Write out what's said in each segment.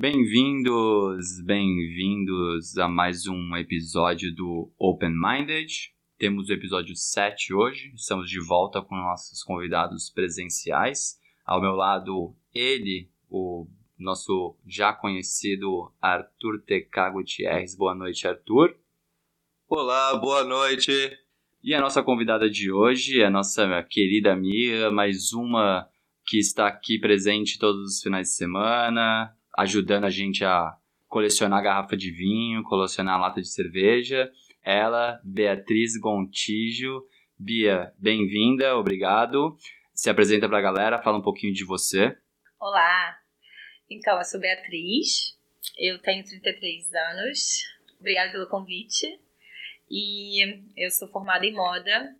Bem-vindos, bem-vindos a mais um episódio do Open Minded. Temos o episódio 7 hoje, estamos de volta com nossos convidados presenciais. Ao meu lado, ele, o nosso já conhecido Arthur TK Gutierrez. Boa noite, Arthur. Olá, boa noite. E a nossa convidada de hoje é a nossa querida amiga, mais uma que está aqui presente todos os finais de semana, ajudando a gente a colecionar garrafa de vinho, colecionar lata de cerveja. Ela, Beatriz Gontijo. Bia, bem-vinda, obrigado. Se apresenta para a galera, fala um pouquinho de você. Olá, então eu sou Beatriz, eu tenho 33 anos, obrigada pelo convite. E eu sou formada em moda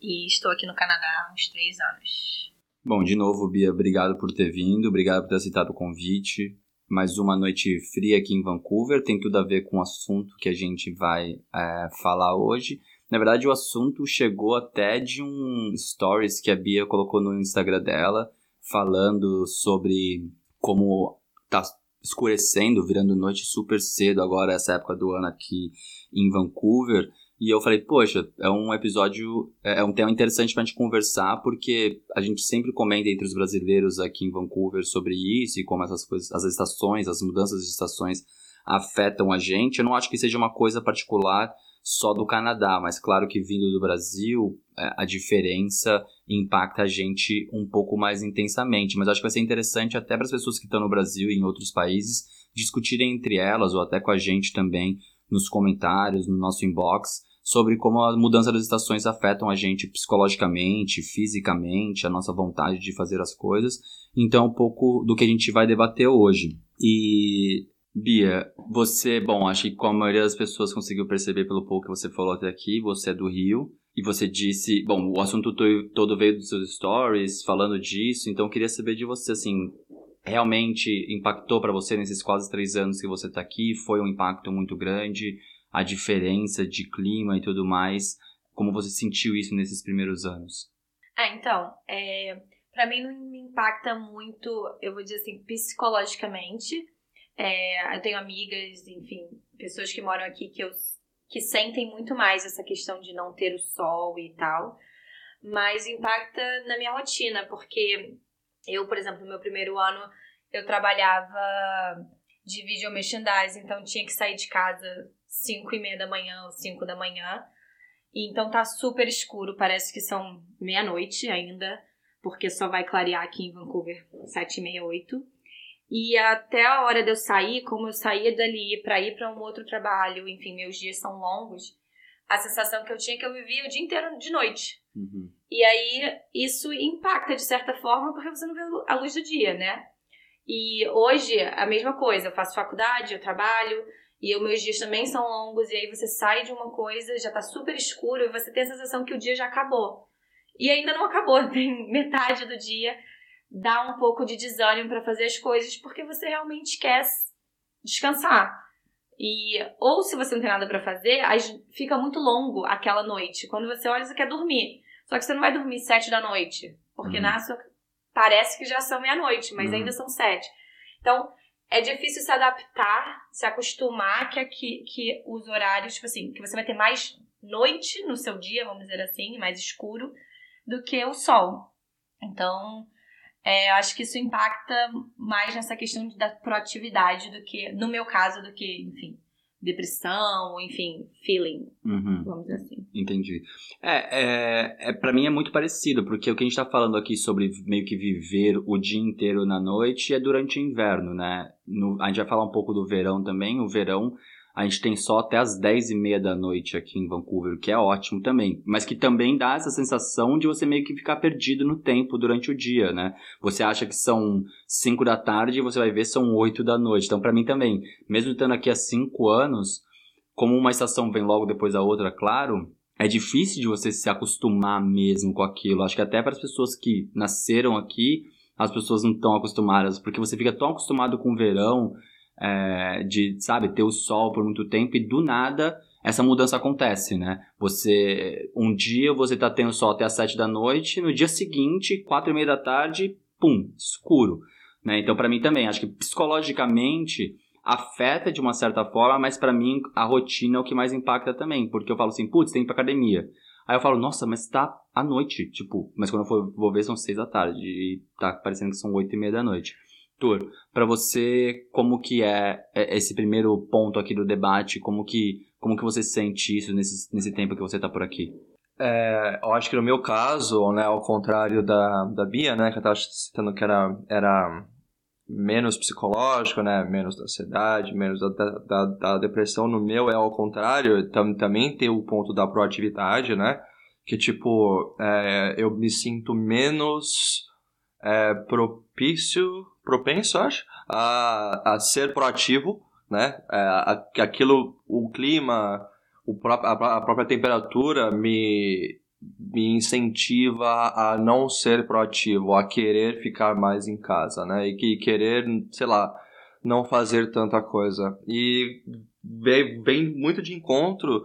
e estou aqui no Canadá há uns três anos. Bom, de novo, Bia, obrigado por ter vindo, obrigado por ter aceitado o convite mais uma noite fria aqui em Vancouver. Tem tudo a ver com o assunto que a gente vai é, falar hoje. Na verdade, o assunto chegou até de um stories que a Bia colocou no Instagram dela, falando sobre como tá escurecendo, virando noite super cedo agora, essa época do ano aqui em Vancouver. E eu falei, poxa, é um episódio, é, é um tema interessante pra gente conversar, porque a gente sempre comenta entre os brasileiros aqui em Vancouver sobre isso e como essas coisas, as estações, as mudanças de estações afetam a gente. Eu não acho que seja uma coisa particular só do Canadá, mas claro que vindo do Brasil, é, a diferença impacta a gente um pouco mais intensamente. Mas acho que vai ser interessante até para as pessoas que estão no Brasil e em outros países discutirem entre elas ou até com a gente também nos comentários, no nosso inbox, sobre como a mudança das estações afetam a gente psicologicamente, fisicamente, a nossa vontade de fazer as coisas. Então, um pouco do que a gente vai debater hoje. E Bia, você, bom, acho que como a maioria das pessoas conseguiu perceber pelo pouco que você falou até aqui, você é do Rio. E você disse, bom, o assunto todo veio dos seus stories, falando disso, então eu queria saber de você, assim, realmente impactou para você nesses quase três anos que você está aqui? Foi um impacto muito grande? A diferença de clima e tudo mais. Como você sentiu isso nesses primeiros anos? Ah, então, é, para mim não me impacta muito, eu vou dizer assim, psicologicamente. É, eu tenho amigas, enfim, pessoas que moram aqui que, eu, que sentem muito mais essa questão de não ter o sol e tal. Mas impacta na minha rotina, porque eu, por exemplo, no meu primeiro ano, eu trabalhava de video merchandising, então tinha que sair de casa 5 e meia da manhã ou 5 da manhã. E então tá super escuro, parece que são meia-noite ainda, porque só vai clarear aqui em Vancouver 7 e meia, 8. E até a hora de eu sair, como eu saía dali para ir para um outro trabalho, enfim, meus dias são longos, a sensação que eu tinha é que eu vivia o dia inteiro de noite. Uhum. E aí isso impacta de certa forma porque você não vê a luz do dia, né? E hoje a mesma coisa, eu faço faculdade, eu trabalho, e os meus dias também são longos, e aí você sai de uma coisa, já tá super escuro, e você tem a sensação que o dia já acabou. E ainda não acabou, tem metade do dia. Dá um pouco de desânimo para fazer as coisas, porque você realmente quer descansar. E ou se você não tem nada para fazer, fica muito longo aquela noite. Quando você olha, você quer dormir. Só que você não vai dormir sete da noite, porque uhum. na sua parece que já são meia-noite, mas uhum. ainda são sete. Então, é difícil se adaptar, se acostumar que, que, que os horários, tipo assim, que você vai ter mais noite no seu dia, vamos dizer assim, mais escuro, do que o sol. Então, é, acho que isso impacta mais nessa questão da proatividade do que, no meu caso, do que, enfim, depressão, enfim, feeling, uhum. vamos dizer assim. Entendi. É, é, é para mim é muito parecido, porque o que a gente tá falando aqui sobre meio que viver o dia inteiro na noite é durante o inverno, né? No, a gente vai falar um pouco do verão também. O verão a gente tem só até as 10 e meia da noite aqui em Vancouver, que é ótimo também. Mas que também dá essa sensação de você meio que ficar perdido no tempo durante o dia, né? Você acha que são 5 da tarde e você vai ver são 8 da noite. Então, para mim também, mesmo estando aqui há 5 anos, como uma estação vem logo depois da outra, claro, é difícil de você se acostumar mesmo com aquilo. Acho que até para as pessoas que nasceram aqui, as pessoas não estão acostumadas, porque você fica tão acostumado com o verão, é, de, sabe, ter o sol por muito tempo e do nada essa mudança acontece, né? Você, um dia você tá tendo sol até as sete da noite, no dia seguinte, quatro e meia da tarde, pum, escuro. Né? Então, para mim também, acho que psicologicamente afeta de uma certa forma, mas para mim a rotina é o que mais impacta também, porque eu falo assim, putz, tem que ir pra academia. Aí eu falo, nossa, mas tá à noite, tipo, mas quando eu for, vou ver são seis da tarde e tá parecendo que são oito e meia da noite. Para você, como que é, é esse primeiro ponto aqui do debate, como que, como que você sente isso nesse, nesse tempo que você tá por aqui? É, eu acho que no meu caso, né, ao contrário da, da Bia, né, que eu tava citando que era, era menos psicológico, né? Menos da ansiedade, menos da, da, da, depressão. No meu é ao contrário, tam, também tem o ponto da proatividade, né? Que, tipo, é, eu me sinto menos é, propício, propenso, acho, a, a ser proativo, né? É, a, aquilo, o clima, o a, a própria temperatura me, me incentiva a não ser proativo, a querer ficar mais em casa, né? E que querer, sei lá, não fazer tanta coisa. E vem, vem muito de encontro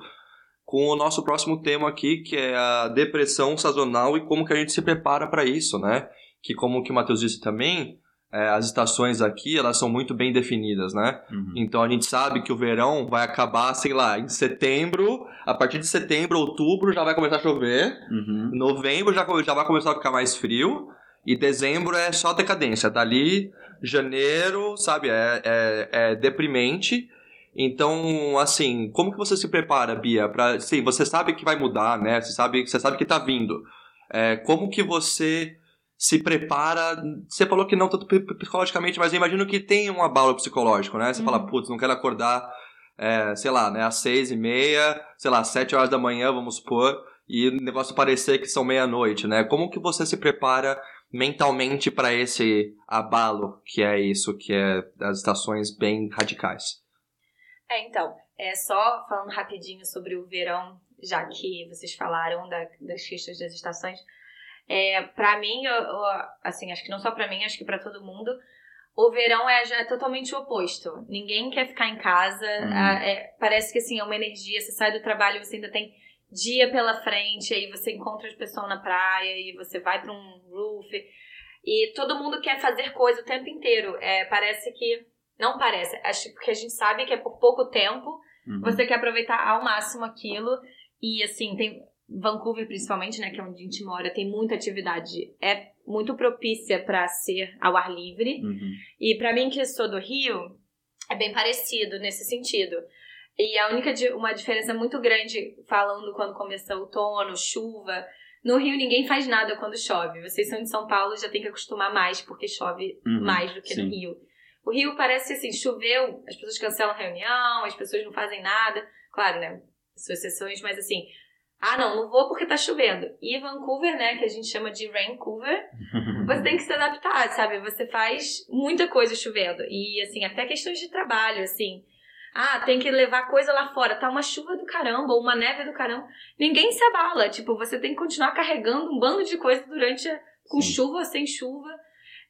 com o nosso próximo tema aqui, que é a depressão sazonal e como que a gente se prepara para isso, né? Que como que o Matheus disse também, é, as estações aqui, elas são muito bem definidas, né? Uhum. Então a gente sabe que o verão vai acabar, sei lá, em setembro, a partir de setembro, outubro já vai começar a chover, uhum. novembro já, já vai começar a ficar mais frio, e dezembro é só decadência. Dali, janeiro, sabe, é, é, é deprimente. Então, assim, como que você se prepara, Bia? Pra, sim, você sabe que vai mudar, né? Você sabe, você sabe que tá vindo. É, como que você se prepara. Você falou que não tanto psicologicamente, mas eu imagino que tem um abalo psicológico, né? Você uhum. fala, putz, não quero acordar, é, sei lá, né, às seis e meia, sei lá, sete horas da manhã, vamos supor, e o negócio parecer que são meia-noite, né? Como que você se prepara mentalmente para esse abalo que é isso, que é as estações bem radicais? É, então, é só falando rapidinho sobre o verão, já que vocês falaram da, das questões das estações. É, para mim, eu, eu, assim, acho que não só para mim, acho que para todo mundo, o verão é, já é totalmente o oposto. Ninguém quer ficar em casa. Uhum. É, parece que assim, é uma energia. Você sai do trabalho, você ainda tem dia pela frente, aí você encontra as pessoas na praia e você vai para um roof. E todo mundo quer fazer coisa o tempo inteiro. É, parece que. Não parece, acho que a gente sabe que é por pouco tempo. Uhum. Você quer aproveitar ao máximo aquilo. E assim, tem Vancouver, principalmente, né, que é onde a gente mora, tem muita atividade. É muito propícia para ser ao ar livre. Uhum. E para mim, que sou do Rio, é bem parecido nesse sentido. E a única uma diferença muito grande, falando quando começa o outono, chuva. No Rio ninguém faz nada quando chove. Vocês são de São Paulo, já tem que acostumar mais, porque chove uhum, mais do que sim. no Rio. O Rio parece assim, choveu, as pessoas cancelam reunião, as pessoas não fazem nada. Claro, né? Suas exceções, mas assim, ah, não, não vou porque tá chovendo. E Vancouver, né, que a gente chama de Raincouver, você tem que se adaptar, sabe? Você faz muita coisa chovendo. E, assim, até questões de trabalho, assim. Ah, tem que levar coisa lá fora. Tá uma chuva do caramba, ou uma neve do caramba. Ninguém se abala. Tipo, você tem que continuar carregando um bando de coisa durante. A, com Sim. chuva, sem chuva.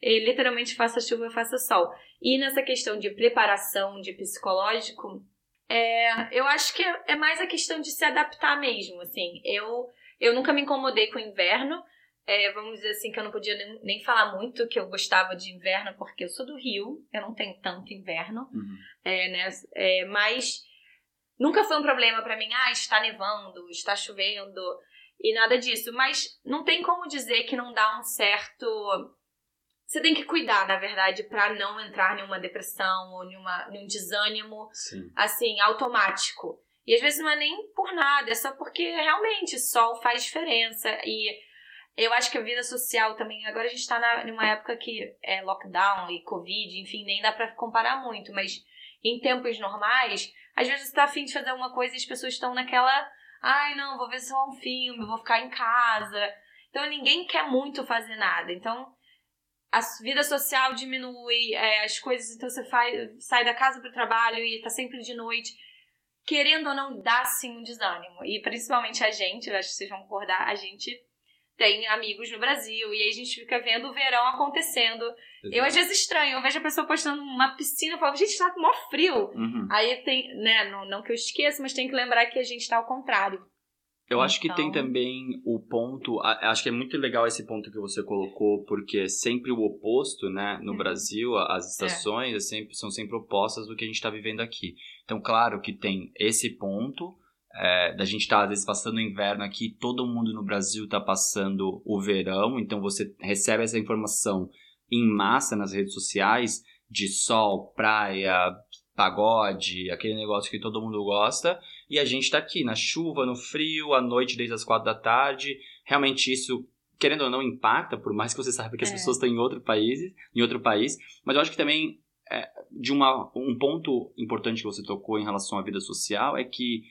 E, literalmente, faça chuva, faça sol. E nessa questão de preparação, de psicológico, é, eu acho que é, mais a questão de se adaptar mesmo, assim. Eu, eu nunca me incomodei com o inverno. É, vamos dizer assim que eu não podia nem, nem, falar muito que eu gostava de inverno, porque eu sou do Rio, eu não tenho tanto inverno, uhum. é, né? É, mas nunca foi um problema para mim, ah, está nevando, está chovendo e nada disso. Mas não tem como dizer que não dá um certo você tem que cuidar, na verdade, para não entrar em uma depressão ou em, uma, em um desânimo, Sim. assim, automático. E às vezes não é nem por nada, é só porque realmente sol faz diferença. E eu acho que a vida social também. Agora a gente está numa época que é lockdown e Covid, enfim, nem dá para comparar muito, mas em tempos normais, às vezes você tá afim de fazer alguma coisa e as pessoas estão naquela. Ai, não, vou ver só um filme, vou ficar em casa. Então ninguém quer muito fazer nada. Então a vida social diminui, é, as coisas, então você faz, sai da casa para o trabalho e tá sempre de noite. Querendo ou não, dá sim um desânimo. E principalmente a gente, eu acho que vocês vão concordar, a gente tem amigos no Brasil e aí a gente fica vendo o verão acontecendo. Exato. Eu às vezes estranho, eu vejo a pessoa postando uma piscina e falo, gente, tá com maior frio. Uhum. Aí tem, né, não, não que eu esqueça, mas tem que lembrar que a gente tá ao contrário. Eu acho que tem então também o ponto, acho que é muito legal esse ponto que você colocou, porque é sempre o oposto, né? No uhum. Brasil, as é. estações é. sempre, são sempre opostas do que a gente está vivendo aqui. Então, claro que tem esse ponto, é, da gente estar tá, às vezes passando o inverno aqui, todo mundo no Brasil está passando o verão, então você recebe essa informação em massa nas redes sociais de sol, praia, pagode, aquele negócio que todo mundo gosta, e a gente está aqui na chuva, no frio, à noite desde as quatro da tarde. Realmente isso, querendo ou não, impacta, por mais que você saiba que as é. pessoas estão em outro país, em outro país. Mas eu acho que também é, de uma, um ponto importante que você tocou em relação à vida social é que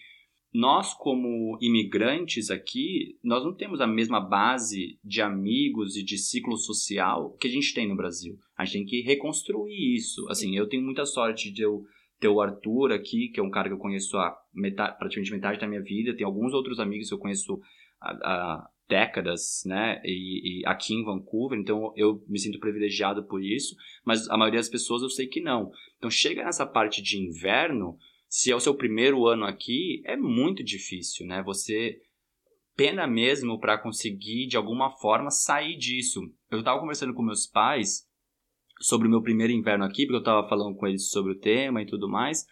nós como imigrantes aqui, nós não temos a mesma base de amigos e de ciclo social que a gente tem no Brasil. A gente tem que reconstruir isso. Assim, eu tenho muita sorte de eu ter o Arthur aqui, que é um cara que eu conheço há metade, praticamente metade da minha vida. Tem alguns outros amigos que eu conheço há, décadas, né? E, e, aqui em Vancouver, então eu me sinto privilegiado por isso. Mas a maioria das pessoas eu sei que não. Então chega nessa parte de inverno, se é o seu primeiro ano aqui, é muito difícil, né? Você pena mesmo para conseguir de alguma forma sair disso. Eu estava conversando com meus pais sobre o meu primeiro inverno aqui, porque eu estava falando com eles sobre o tema e tudo mais.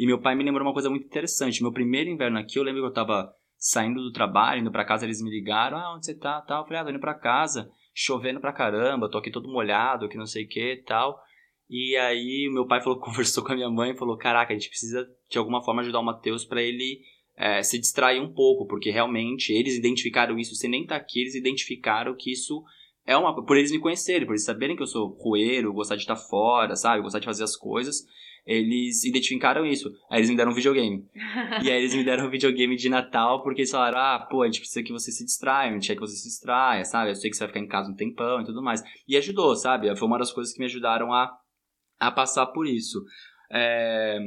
E meu pai me lembrou uma coisa muito interessante. Meu primeiro inverno aqui, eu lembro que eu estava saindo do trabalho, indo para casa, eles me ligaram: "Ah, onde você tá?" Tal, eu falei: "Ah, tô indo para casa, chovendo pra caramba, tô aqui todo molhado, que não sei o que, tal". E aí meu pai falou, conversou com a minha mãe e falou: "Caraca, a gente precisa de alguma forma ajudar o Matheus para ele é, se distrair um pouco, porque realmente eles identificaram isso, sem nem tá aqui, eles identificaram que isso é uma. Por eles me conhecerem, por eles saberem que eu sou roeiro, gostar de estar fora, sabe? Gostar de fazer as coisas. Eles identificaram isso. Aí eles me deram um videogame. e aí eles me deram um videogame de Natal porque eles falaram: ah, pô, a gente precisa que você se distraia, a gente quer que você se distraia, sabe? Eu sei que você vai ficar em casa um tempão e tudo mais. E ajudou, sabe? Foi uma das coisas que me ajudaram a, a passar por isso. É...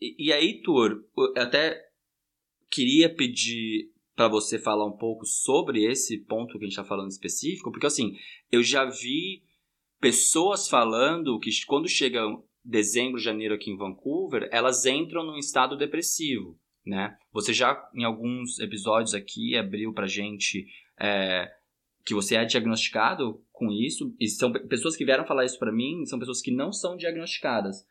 E, e aí, Tur, eu até queria pedir para você falar um pouco sobre esse ponto que a gente está falando específico, porque assim, eu já vi pessoas falando que quando chega dezembro, janeiro aqui em Vancouver, elas entram num estado depressivo, né? Você já em alguns episódios aqui abriu pra gente é, que você é diagnosticado com isso, e são pessoas que vieram falar isso para mim, são pessoas que não são diagnosticadas.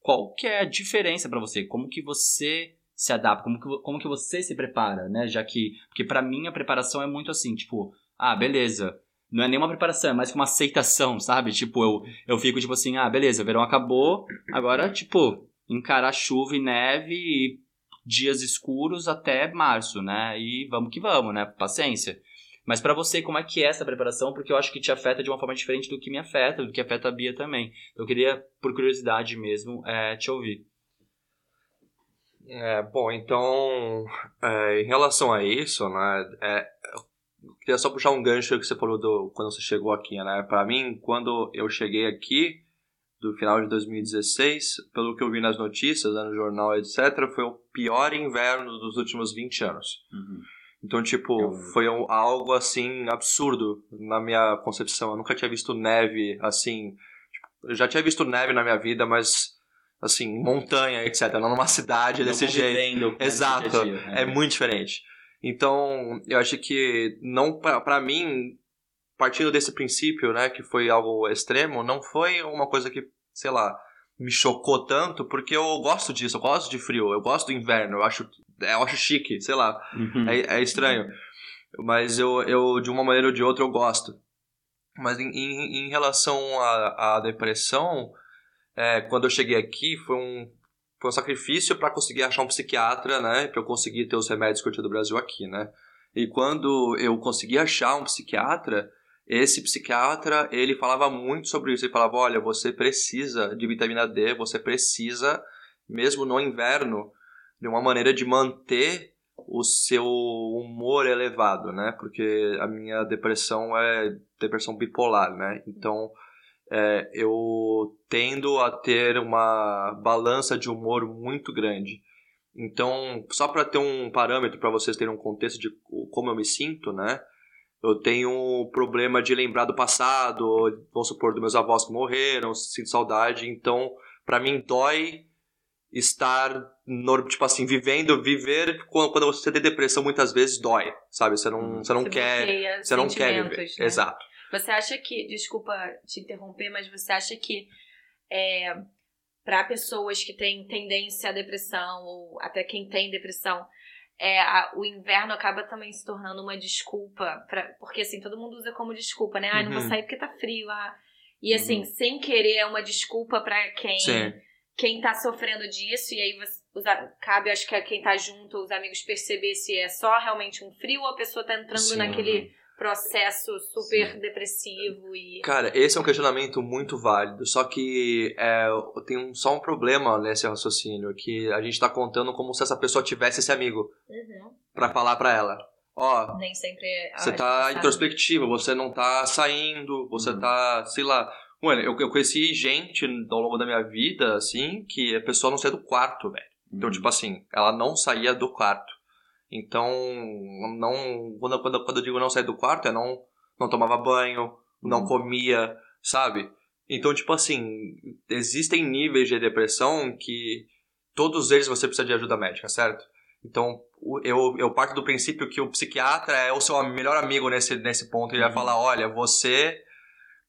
Qual que é a diferença para você? Como que você se adapta, como que, como que você se prepara, né? Já que, porque para mim a preparação é muito assim, tipo, ah, beleza, não é nenhuma preparação, é mais que uma aceitação, sabe? Tipo, eu, eu fico tipo assim, ah, beleza, o verão acabou, agora, tipo, encarar chuva e neve e dias escuros até março, né? E vamos que vamos, né? Paciência. Mas para você, como é que é essa preparação? Porque eu acho que te afeta de uma forma diferente do que me afeta, do que afeta a Bia também. Eu queria, por curiosidade mesmo, é, te ouvir. É, bom, então, é, em relação a isso, né, é, queria só puxar um gancho que você falou do, quando você chegou aqui, né, para mim, quando eu cheguei aqui, do final de 2016, pelo que eu vi nas notícias, né, no jornal, etc., foi o pior inverno dos últimos 20 anos. Uhum. Então, tipo, eu... foi um, algo, assim, absurdo na minha concepção. Eu nunca tinha visto neve, assim... Tipo, eu já tinha visto neve na minha vida, mas assim, montanha, etc. Não numa cidade não desse jeito. Exato. Dia -dia, né? É muito diferente. Então, eu acho que não para mim, partindo desse princípio, né, que foi algo extremo, não foi uma coisa que, sei lá, me chocou tanto, porque eu gosto disso, eu gosto de frio, eu gosto do inverno, eu acho, eu acho chique, sei lá, uhum. é, é, estranho. Mas eu, eu, de uma maneira ou de outra, eu gosto. Mas em, em, em relação à, à depressão, é, quando eu cheguei aqui, foi um, foi um sacrifício para conseguir achar um psiquiatra, né? Para eu conseguir ter os remédios que eu tinha do Brasil aqui, né? E quando eu consegui achar um psiquiatra, esse psiquiatra, ele falava muito sobre isso. Ele falava, olha, você precisa de vitamina D, você precisa, mesmo no inverno, de uma maneira de manter o seu humor elevado, né? Porque a minha depressão é depressão bipolar, né? Então, é, eu tendo a ter uma balança de humor muito grande. Então, só para ter um parâmetro para vocês terem um contexto de como eu me sinto, né? Eu tenho um problema de lembrar do passado, vamos supor, dos meus avós que morreram, sinto saudade. Então, para mim dói estar, tipo assim, vivendo, viver quando, você tem depressão muitas vezes dói, sabe? Você não, uhum. você não você quer, você não quer viver. Né? Exato. Você acha que, desculpa te interromper, mas você acha que é, para pessoas que têm tendência à depressão ou até quem tem depressão, é, a, o inverno acaba também se tornando uma desculpa, pra, porque assim, todo mundo usa como desculpa, né? Ah, não vou uhum. sair porque tá frio. Ah. E assim, uhum. sem querer é uma desculpa para quem Sim. quem tá sofrendo disso, e aí você, os, cabe, acho que a quem tá junto, os amigos perceber se é só realmente um frio ou a pessoa tá entrando Sim. naquele processo super Sim. depressivo e. Cara, esse é um questionamento muito válido. Só que é, tem um, só um problema nesse raciocínio, que a gente tá contando como se essa pessoa tivesse esse amigo. Uhum. para falar para ela. Ó, Nem sempre você tá introspectiva, você não tá saindo, você uhum. tá, sei lá. Mano, eu, eu conheci gente ao longo da minha vida, assim, que a pessoa não saía do quarto, velho. Então, uhum. tipo assim, ela não saía do quarto. Então, não. Quando, quando, quando eu digo não sair do quarto, é não, não tomava banho, não uhum. comia, sabe? Então, tipo assim, existem níveis de depressão que todos eles você precisa de ajuda médica, certo? Então, eu, eu parto do princípio que o psiquiatra é o seu melhor amigo nesse, nesse ponto. Ele vai uhum. falar: olha, você,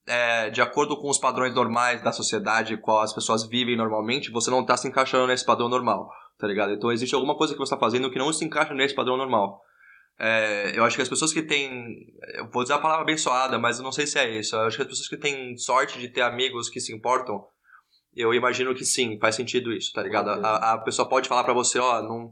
é, de acordo com os padrões normais da sociedade, qual as pessoas vivem normalmente, você não está se encaixando nesse padrão normal tá ligado? Então existe alguma coisa que você está fazendo que não se encaixa nesse padrão normal. É, eu acho que as pessoas que têm. Eu vou dizer a palavra abençoada, mas eu não sei se é isso. Eu acho que as pessoas que têm sorte de ter amigos que se importam, eu imagino que sim, faz sentido isso, tá ligado? A, a pessoa pode falar para você, ó, não,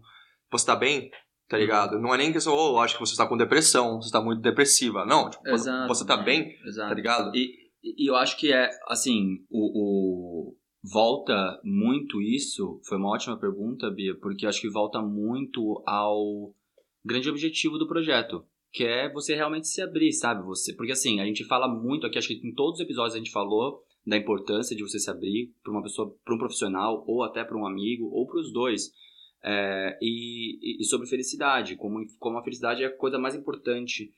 você tá bem, tá ligado? Não é nem que eu oh, acho que você está com depressão, você está muito depressiva. Não, tipo, Exato, você tá é, bem, Exato. tá ligado? E, e eu acho que é, assim, o, o volta muito isso, foi uma ótima pergunta, Bia, porque acho que volta muito ao grande objetivo do projeto, que é você realmente se abrir, sabe? Você, porque assim, a gente fala muito aqui, acho que em todos os episódios a gente falou da importância de você se abrir para uma pessoa, para um profissional, ou até para um amigo, ou para os dois. É, e, e, sobre felicidade, como, como a felicidade é a coisa mais importante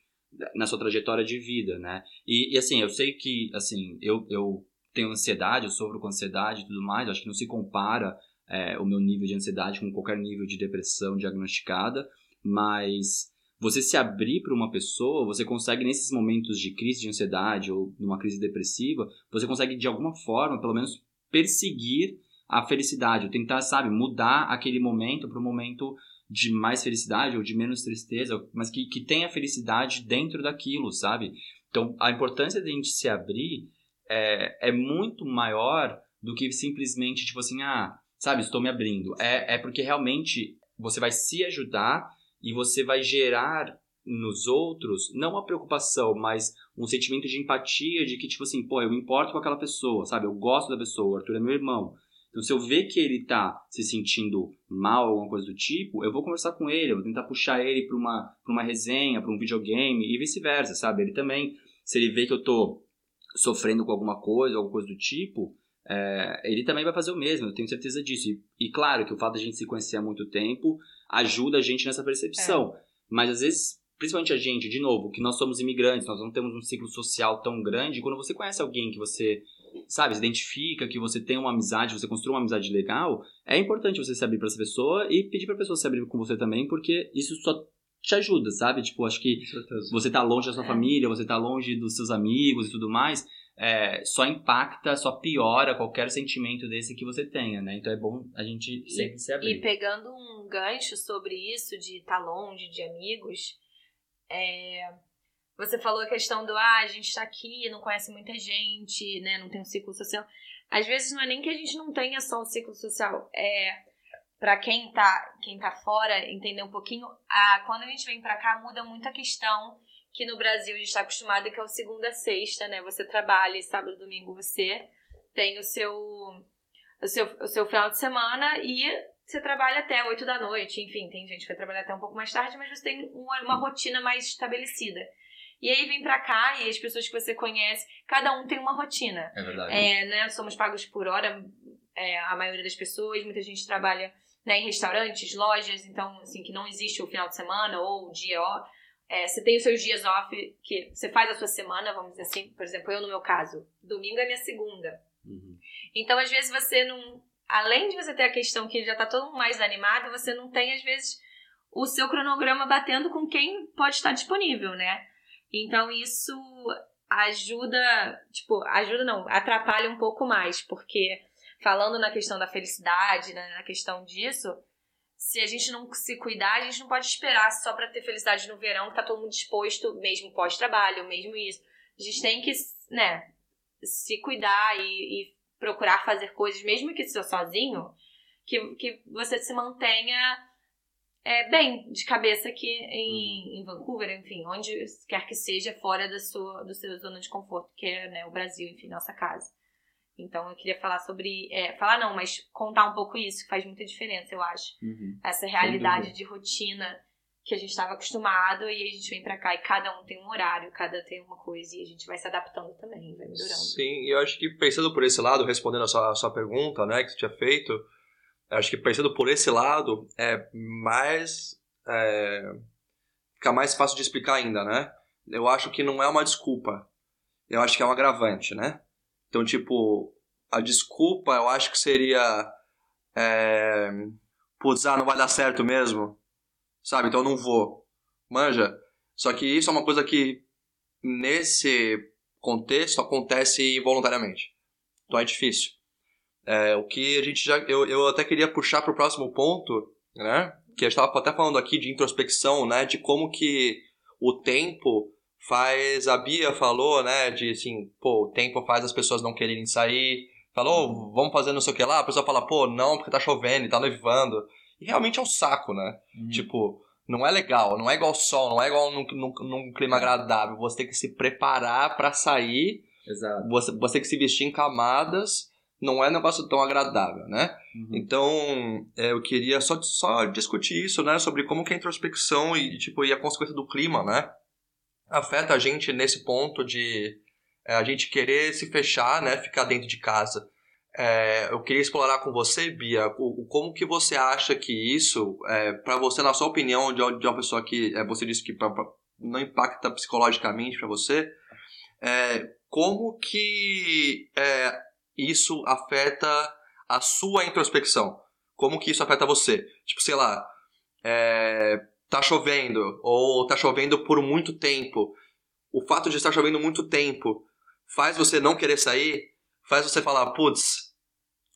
na sua trajetória de vida, né? E, e assim, eu sei que, assim, eu, eu tenho ansiedade, eu sofro com ansiedade e tudo mais, acho que não se compara é, o meu nível de ansiedade com qualquer nível de depressão diagnosticada, mas você se abrir para uma pessoa, você consegue nesses momentos de crise de ansiedade ou numa crise depressiva, você consegue de alguma forma, pelo menos, perseguir a felicidade, ou tentar, sabe, mudar aquele momento para um momento de mais felicidade ou de menos tristeza, mas que, que tenha felicidade dentro daquilo, sabe? Então, a importância de a gente se abrir é, é muito maior do que simplesmente, tipo assim, ah, sabe, estou me abrindo. É, é porque realmente você vai se ajudar e você vai gerar nos outros, não uma preocupação, mas um sentimento de empatia, de que, tipo assim, pô, eu me importo com aquela pessoa, sabe? Eu gosto da pessoa, o Arthur é meu irmão. Então, se eu ver que ele tá se sentindo mal, alguma coisa do tipo, eu vou conversar com ele, eu vou tentar puxar ele para uma, pra uma resenha, para um videogame e vice-versa, sabe? Ele também, se ele vê que eu tô sofrendo com alguma coisa, alguma coisa do tipo, é, ele também vai fazer o mesmo, eu tenho certeza disso. E, e, claro que o fato de a gente se conhecer há muito tempo ajuda a gente nessa percepção. É. Mas às vezes, principalmente a gente, de novo, que nós somos imigrantes, nós não temos um ciclo social tão grande, quando você conhece alguém que você, sabe, se identifica, que você tem uma amizade, você construiu uma amizade legal, é importante você se abrir para essa pessoa e pedir para a pessoa se abrir com você também, porque isso só te ajuda, sabe? Tipo, acho que você tá longe da sua é. família, você tá longe dos seus amigos e tudo mais, é, só impacta, só piora qualquer sentimento desse que você tenha, né? Então é bom a gente sempre e, se abrir. E pegando um gancho sobre isso de estar tá longe de amigos, é, você falou a questão do ah, a gente tá aqui, não conhece muita gente, né? Não tem um ciclo social. Às vezes não é nem que a gente não tenha só um ciclo social, é para quem tá, quem tá fora entender um pouquinho, a, quando a gente vem para cá muda muito a questão que no Brasil a gente está acostumado que é o segunda sexta, né? Você trabalha e sábado domingo você tem o seu o seu, o seu final de semana e você trabalha até 8 da noite, enfim, tem gente que vai trabalhar até um pouco mais tarde, mas você tem uma, uma rotina mais estabelecida. E aí vem pra cá e as pessoas que você conhece, cada um tem uma rotina. É verdade. É, né? Somos pagos por hora, é, a maioria das pessoas, muita gente trabalha né, em restaurantes, lojas, então, assim, que não existe o final de semana ou o dia off. É, você tem os seus dias off, que você faz a sua semana, vamos dizer assim. Por exemplo, eu no meu caso, domingo é minha segunda. Uhum. Então, às vezes, você não além de você ter a questão que já tá todo mundo mais animado, você não tem, às vezes, o seu cronograma batendo com quem pode estar disponível, né? Então isso ajuda, tipo, ajuda não, atrapalha um pouco mais, porque falando na questão da felicidade, né, na questão disso, se a gente não se cuidar, a gente não pode esperar só para ter felicidade no verão, que tá todo mundo disposto, mesmo pós-trabalho, mesmo isso. A gente tem que, né, se cuidar e, e procurar fazer coisas, mesmo que seja sozinho, que, que você se mantenha é, bem de cabeça aqui em, uhum. em, Vancouver, enfim, onde quer que seja, fora da sua, do seu zona de conforto, que é né, o Brasil, enfim, nossa casa. Então eu queria falar sobre. É, falar não, mas contar um pouco isso, que faz muita diferença, eu acho. Uhum. Essa realidade de rotina que a gente estava acostumado e a gente vem para cá e cada um tem um horário, cada tem uma coisa e a gente vai se adaptando também, vai melhorando. Sim, e eu acho que pensando por esse lado, respondendo a sua, a sua pergunta, né, que você tinha feito, acho que pensando por esse lado é mais é, fica mais fácil de explicar ainda, né? Eu acho que não é uma desculpa, eu acho que é um agravante, né? Então, tipo, a desculpa eu acho que seria é, putz, ah, não vai dar certo mesmo sabe? Então eu não vou. Manja. Só que isso é uma coisa que nesse contexto acontece involuntariamente. Então é difícil. É, o que a gente já. Eu, eu até queria puxar para o próximo ponto, né? Que a gente estava até falando aqui de introspecção, né? De como que o tempo faz. A Bia falou, né? De assim, pô, o tempo faz as pessoas não quererem sair. Falou, vamos fazer não sei o que lá. A pessoa fala, pô, não, porque tá chovendo e tá nevando. E realmente é um saco, né? Uhum. Tipo, não é legal, não é igual sol, não é igual num, num, num clima agradável. Você tem que se preparar para sair. Exato. Você, você tem que se vestir em camadas. Não é um negócio tão agradável, né? Uhum. Então, é, eu queria só, só discutir isso, né? Sobre como que a introspecção e, tipo, e a consequência do clima, né? Afeta a gente nesse ponto de é, a gente querer se fechar, né? Ficar dentro de casa. É, eu queria explorar com você, Bia, o, como que você acha que isso, é, para você, na sua opinião, de, de uma pessoa que é, você disse que pra, pra, não impacta psicologicamente para você, é, como que é, isso afeta a sua introspecção? Como que isso afeta você? Tipo, sei lá, é, tá chovendo, ou tá chovendo por muito tempo. O fato de estar chovendo muito tempo faz você não querer sair? Faz você falar, putz,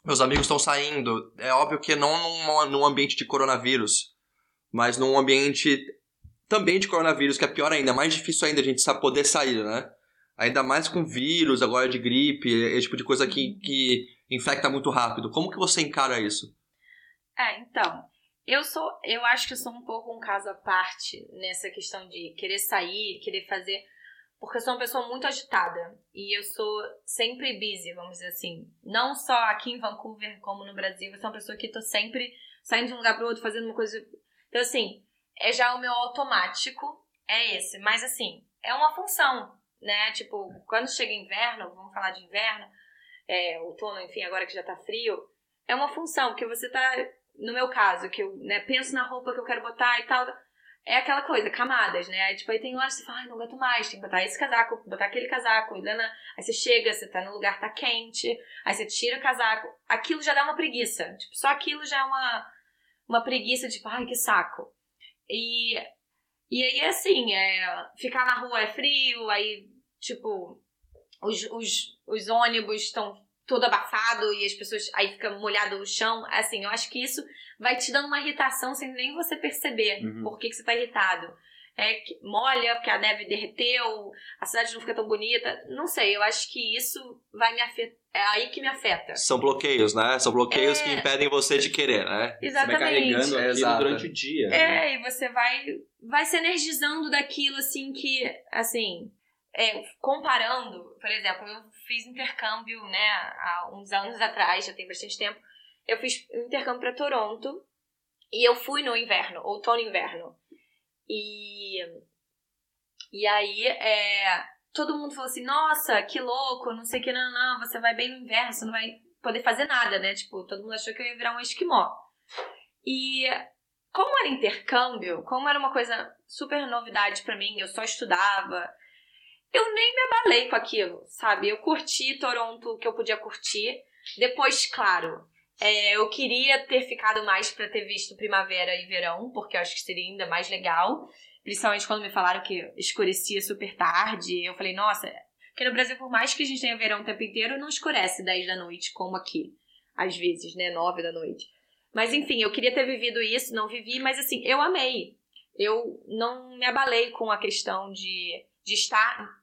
meus amigos estão saindo. É óbvio que não num, num ambiente de coronavírus, mas num ambiente também de coronavírus, que é pior ainda, é mais difícil ainda a gente poder sair, né? Ainda mais com vírus, agora de gripe, esse tipo de coisa que, que infecta muito rápido. Como que você encara isso? É, então, eu sou, eu acho que eu sou um pouco um caso à parte nessa questão de querer sair, querer fazer porque eu sou uma pessoa muito agitada e eu sou sempre busy, vamos dizer assim. Não só aqui em Vancouver, como no Brasil, eu sou uma pessoa que tô sempre saindo de um lugar pro outro, fazendo uma coisa. Então, assim, é já o meu automático, é esse. Mas, assim, é uma função, né? Tipo, quando chega inverno, vamos falar de inverno, é, outono, enfim, agora que já tá frio, é uma função, porque você tá, no meu caso, que eu né, penso na roupa que eu quero botar e tal é aquela coisa, camadas, né? Aí, tipo, aí tem horas que você fala, ai, não aguento mais, tem que botar esse casaco, botar aquele casaco, e aí você chega, você tá no lugar, tá quente, aí você tira o casaco, aquilo já dá uma preguiça, tipo, só aquilo já é uma, uma preguiça, tipo, ai, que saco. E, e aí, assim, é, ficar na rua é frio, aí, tipo, os, os, os ônibus estão todo abafado e as pessoas aí fica molhado o chão, assim, eu acho que isso vai te dando uma irritação sem nem você perceber uhum. por que, que você tá irritado. É que molha, porque a neve derreteu, a cidade não fica tão bonita. Não sei, eu acho que isso vai me afetar. É aí que me afeta. São bloqueios, né? São bloqueios é... que impedem você de querer, né? Exatamente. Você vai carregando aquilo é, durante o dia. É, né? e você vai, vai se energizando daquilo, assim, que, assim, é, comparando, por exemplo, eu fiz intercâmbio, né, há uns anos atrás, já tem bastante tempo, eu fiz intercâmbio para Toronto e eu fui no inverno, outono e inverno. E, e aí, é, todo mundo falou assim, nossa, que louco, não sei o que, não, não, você vai bem no inverno, você não vai poder fazer nada, né? Tipo, todo mundo achou que eu ia virar um esquimó. E como era intercâmbio, como era uma coisa super novidade para mim, eu só estudava, eu nem me abalei com aquilo, sabe? Eu curti Toronto, que eu podia curtir. Depois, claro, É, eu queria ter ficado mais para ter visto primavera e verão, porque eu acho que seria ainda mais legal. Principalmente quando me falaram que escurecia super tarde. Eu falei, nossa, porque no Brasil, por mais que a gente tenha verão o tempo inteiro, não escurece 10 da noite, como aqui. Às vezes, né? 9 da noite. Mas enfim, eu queria ter vivido isso, não vivi, mas assim, eu amei. Eu não me abalei com a questão de, de estar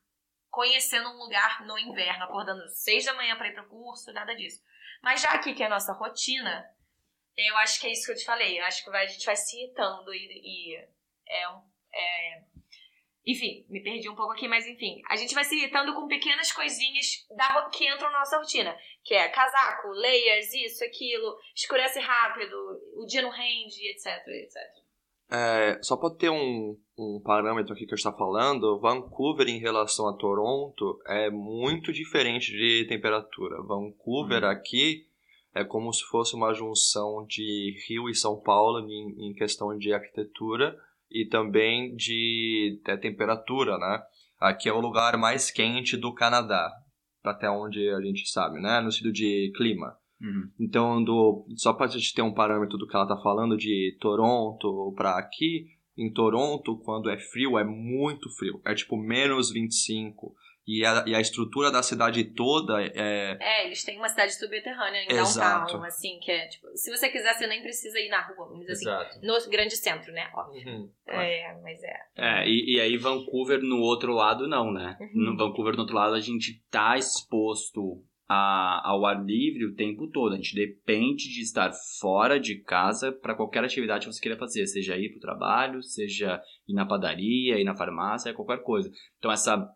conhecendo um lugar no inverno, acordando 6 da manhã para ir pro curso, nada disso. Mas já aqui que é a nossa rotina, eu acho que é isso que eu te falei. Eu acho que a gente vai se irritando e, e é, é enfim, me perdi um pouco aqui, mas enfim. A gente vai se irritando com pequenas coisinhas da, que entram na nossa rotina. Que é casaco, layers, isso, aquilo, escurece rápido, o dia não rende, etc, etc. É, só para ter um, um parâmetro aqui que eu estou falando, Vancouver em relação a Toronto é muito diferente de temperatura. Vancouver uhum. aqui é como se fosse uma junção de Rio e São Paulo em, em questão de arquitetura e também de, de temperatura, né? Aqui é o lugar mais quente do Canadá, até onde a gente sabe, né? No sentido de clima. Uhum. Então, do, só para a gente ter um parâmetro do que ela está falando de Toronto para aqui, em Toronto, quando é frio, é muito frio. É tipo menos 25. E a, e a estrutura da cidade toda é. É, eles têm uma cidade subterrânea em Exato. downtown, assim, que é tipo. Se você quiser, você nem precisa ir na rua, vamos dizer assim, Exato. assim. No grande centro, né? Óbvio. Uhum. É, mas é. É, e, e, aí Vancouver no outro lado, não, né? Uhum. No Vancouver no outro lado, a gente tá exposto a, ao ar livre o tempo todo. A gente depende de estar fora de casa para qualquer atividade que você queira fazer, seja ir para o trabalho, seja ir na padaria, ir na farmácia, qualquer coisa. Então, essa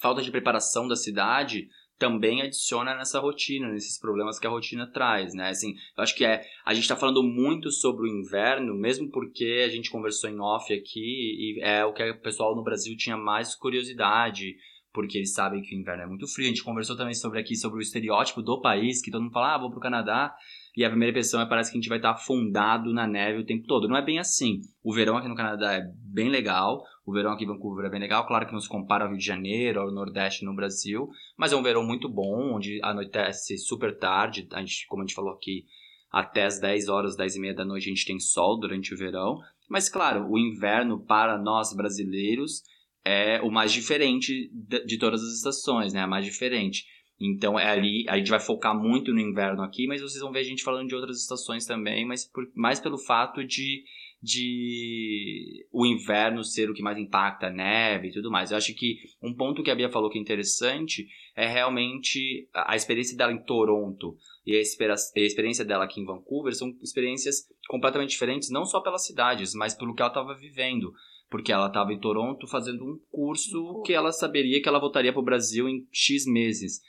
falta de preparação da cidade também adiciona nessa rotina, nesses problemas que a rotina traz, né? Assim, eu acho que é, a gente está falando muito sobre o inverno, mesmo porque a gente conversou em off aqui e é o que o pessoal no Brasil tinha mais curiosidade, porque eles sabem que o inverno é muito frio. A gente conversou também sobre aqui sobre o estereótipo do país, que todo mundo fala, ah, vou pro Canadá, e a primeira impressão é parece que a gente vai estar afundado na neve o tempo todo. Não é bem assim. O verão aqui no Canadá é bem legal, o verão aqui em Vancouver é bem legal, claro que não se compara ao Rio de Janeiro, ao Nordeste no Brasil, mas é um verão muito bom, onde anoitece super tarde, a gente, como a gente falou aqui, até as 10 horas, 10 e meia da noite a gente tem sol durante o verão, mas claro, o inverno para nós brasileiros é o mais diferente de todas as estações, né? A mais diferente. Então é ali, a gente vai focar muito no inverno aqui, mas vocês vão ver a gente falando de outras estações também, mas por, mais pelo fato de, de o inverno ser o que mais impacta a neve e tudo mais. Eu acho que um ponto que a Bia falou que é interessante é realmente a experiência dela em Toronto e a, a experiência dela aqui em Vancouver são experiências completamente diferentes, não só pelas cidades, mas pelo que ela estava vivendo porque ela estava em Toronto fazendo um curso que ela saberia que ela voltaria para o Brasil em X meses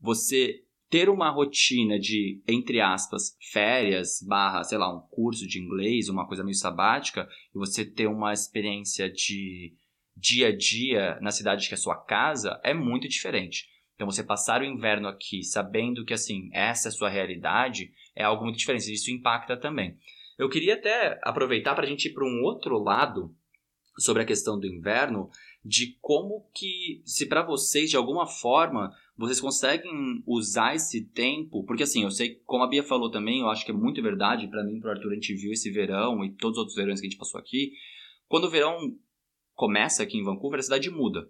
você ter uma rotina de, entre aspas, férias, barra, sei lá, um curso de inglês, uma coisa meio sabática, e você ter uma experiência de dia a dia na cidade que é sua casa, é muito diferente. Então, você passar o inverno aqui sabendo que, assim, essa é a sua realidade, é algo muito diferente. Isso impacta também. Eu queria até aproveitar para a gente ir para um outro lado sobre a questão do inverno, de como que, se para vocês, de alguma forma, vocês conseguem usar esse tempo, porque assim, eu sei, como a Bia falou também, eu acho que é muito verdade, para mim, pro Arthur, a gente viu esse verão e todos os outros verões que a gente passou aqui, quando o verão começa aqui em Vancouver, a cidade muda.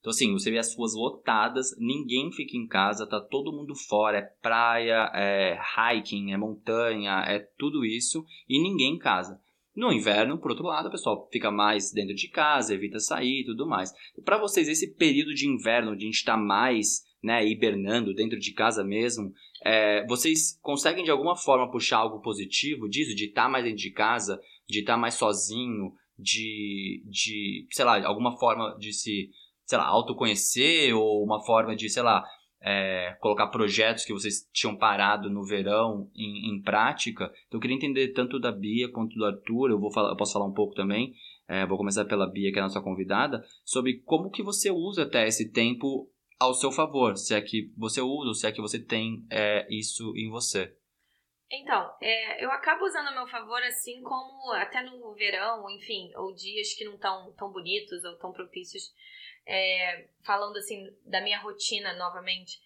Então assim, você vê as ruas lotadas, ninguém fica em casa, tá todo mundo fora, é praia, é hiking, é montanha, é tudo isso, e ninguém em casa. No inverno, por outro lado, o pessoal fica mais dentro de casa, evita sair e tudo mais. Para vocês, esse período de inverno, onde a gente está mais né, hibernando dentro de casa mesmo, é, vocês conseguem de alguma forma puxar algo positivo disso, de estar tá mais dentro de casa, de estar tá mais sozinho, de, de, sei lá, alguma forma de se, sei lá, autoconhecer ou uma forma de, sei lá, é, colocar projetos que vocês tinham parado no verão em, em, prática. Então eu queria entender tanto da Bia quanto do Arthur, eu, vou falar, eu posso falar um pouco também, é, vou começar pela Bia, que é a nossa convidada, sobre como que você usa até esse tempo ao seu favor, se é que você usa se é que você tem é, isso em você. Então, é, eu acabo usando a meu favor, assim como até no verão, enfim, ou dias que não estão tão bonitos ou tão propícios é, falando assim da minha rotina novamente,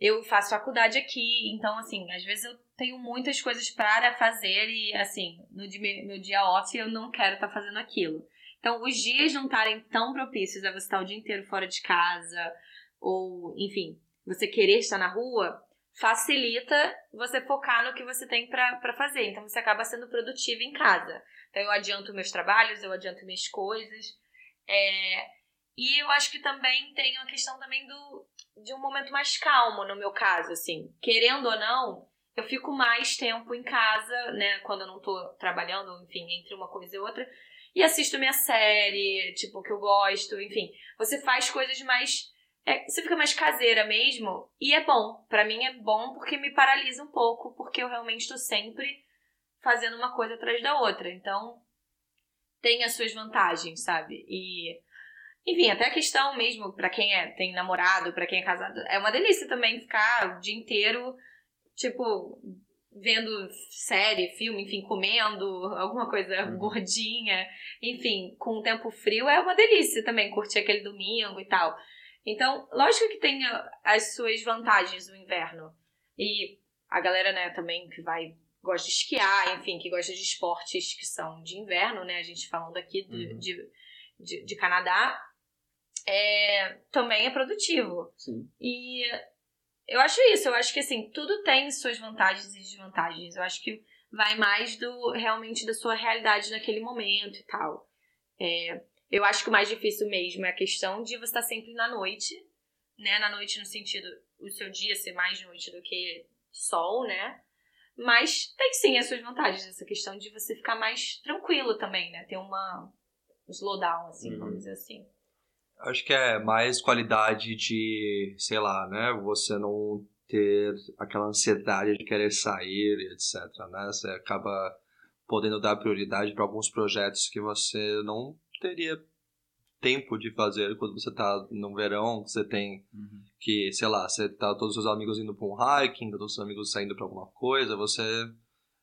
eu faço faculdade aqui, então, assim, às vezes eu tenho muitas coisas para fazer e, assim, no dia, meu dia off eu não quero estar tá fazendo aquilo. Então, os dias não estarem tão propícios a você estar o dia inteiro fora de casa, ou, enfim, você querer estar na rua, facilita você focar no que você tem para fazer. Então, você acaba sendo produtivo em casa. Então, eu adianto meus trabalhos, eu adianto minhas coisas. É... E eu acho que também tem a questão também do, de um momento mais calmo, no meu caso, assim. Querendo ou não, eu fico mais tempo em casa, né? Quando eu não tô trabalhando, enfim, entre uma coisa e outra. E assisto minha série, tipo, que eu gosto, enfim. Você faz coisas mais. É, você fica mais caseira mesmo. E é bom. para mim é bom porque me paralisa um pouco, porque eu realmente estou sempre fazendo uma coisa atrás da outra. Então, tem as suas vantagens, sabe? E. Enfim, até a questão mesmo, para quem é, tem namorado, para quem é casado, é uma delícia também ficar o dia inteiro, tipo, vendo série, filme, enfim, comendo alguma coisa uhum. gordinha, enfim, com o tempo frio é uma delícia também curtir aquele domingo e tal. Então, lógico que tem as suas vantagens o inverno. E a galera, né, também que vai gosta de esquiar, enfim, que gosta de esportes que são de inverno, né? A gente falando aqui de, uhum. de, de, de, Canadá, é, também é produtivo. Sim. E eu acho isso, eu acho que assim, tudo tem suas vantagens e desvantagens. Eu acho que vai mais do realmente da sua realidade naquele momento e tal. É, eu acho que o mais difícil mesmo é a questão de você estar sempre na noite, né? Na noite no sentido o seu dia ser mais noite do que sol, né? Mas tem sim as suas vantagens, essa questão de você ficar mais tranquilo também, né? Ter uma slowdown, assim, uhum. vamos dizer assim. Acho que é mais qualidade de, sei lá, né? Você não ter aquela ansiedade de querer sair, etc. Né? Você acaba podendo dar prioridade para alguns projetos que você não teria tempo de fazer quando você está no verão, você tem uhum. que, sei lá, você tá todos os seus amigos indo para um hiking, todos os seus amigos saindo para alguma coisa, você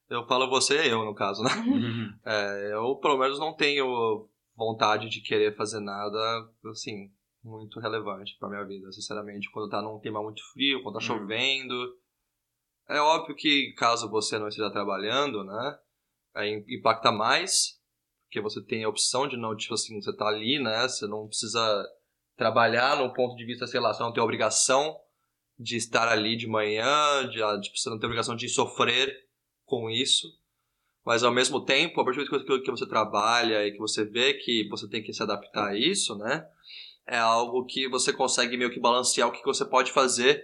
eu falo você eu no caso, né? Uhum. É, eu pelo menos não tenho vontade de querer fazer nada, assim, muito relevante para minha vida, sinceramente. Quando tá num clima muito frio, quando tá uhum. chovendo. É óbvio que caso você não esteja trabalhando, né, é, impacta mais, porque você tem a opção de não, tipo assim, você tá ali, né, você não precisa trabalhar no ponto de vista, sei lá, você não tem obrigação de estar ali de manhã, de, ah, tipo, você não tem obrigação de sofrer com isso. Mas ao mesmo tempo, a partir do momento que você trabalha e que você vê que você tem que se adaptar a isso, né? É algo que você consegue meio que balancear o que você pode fazer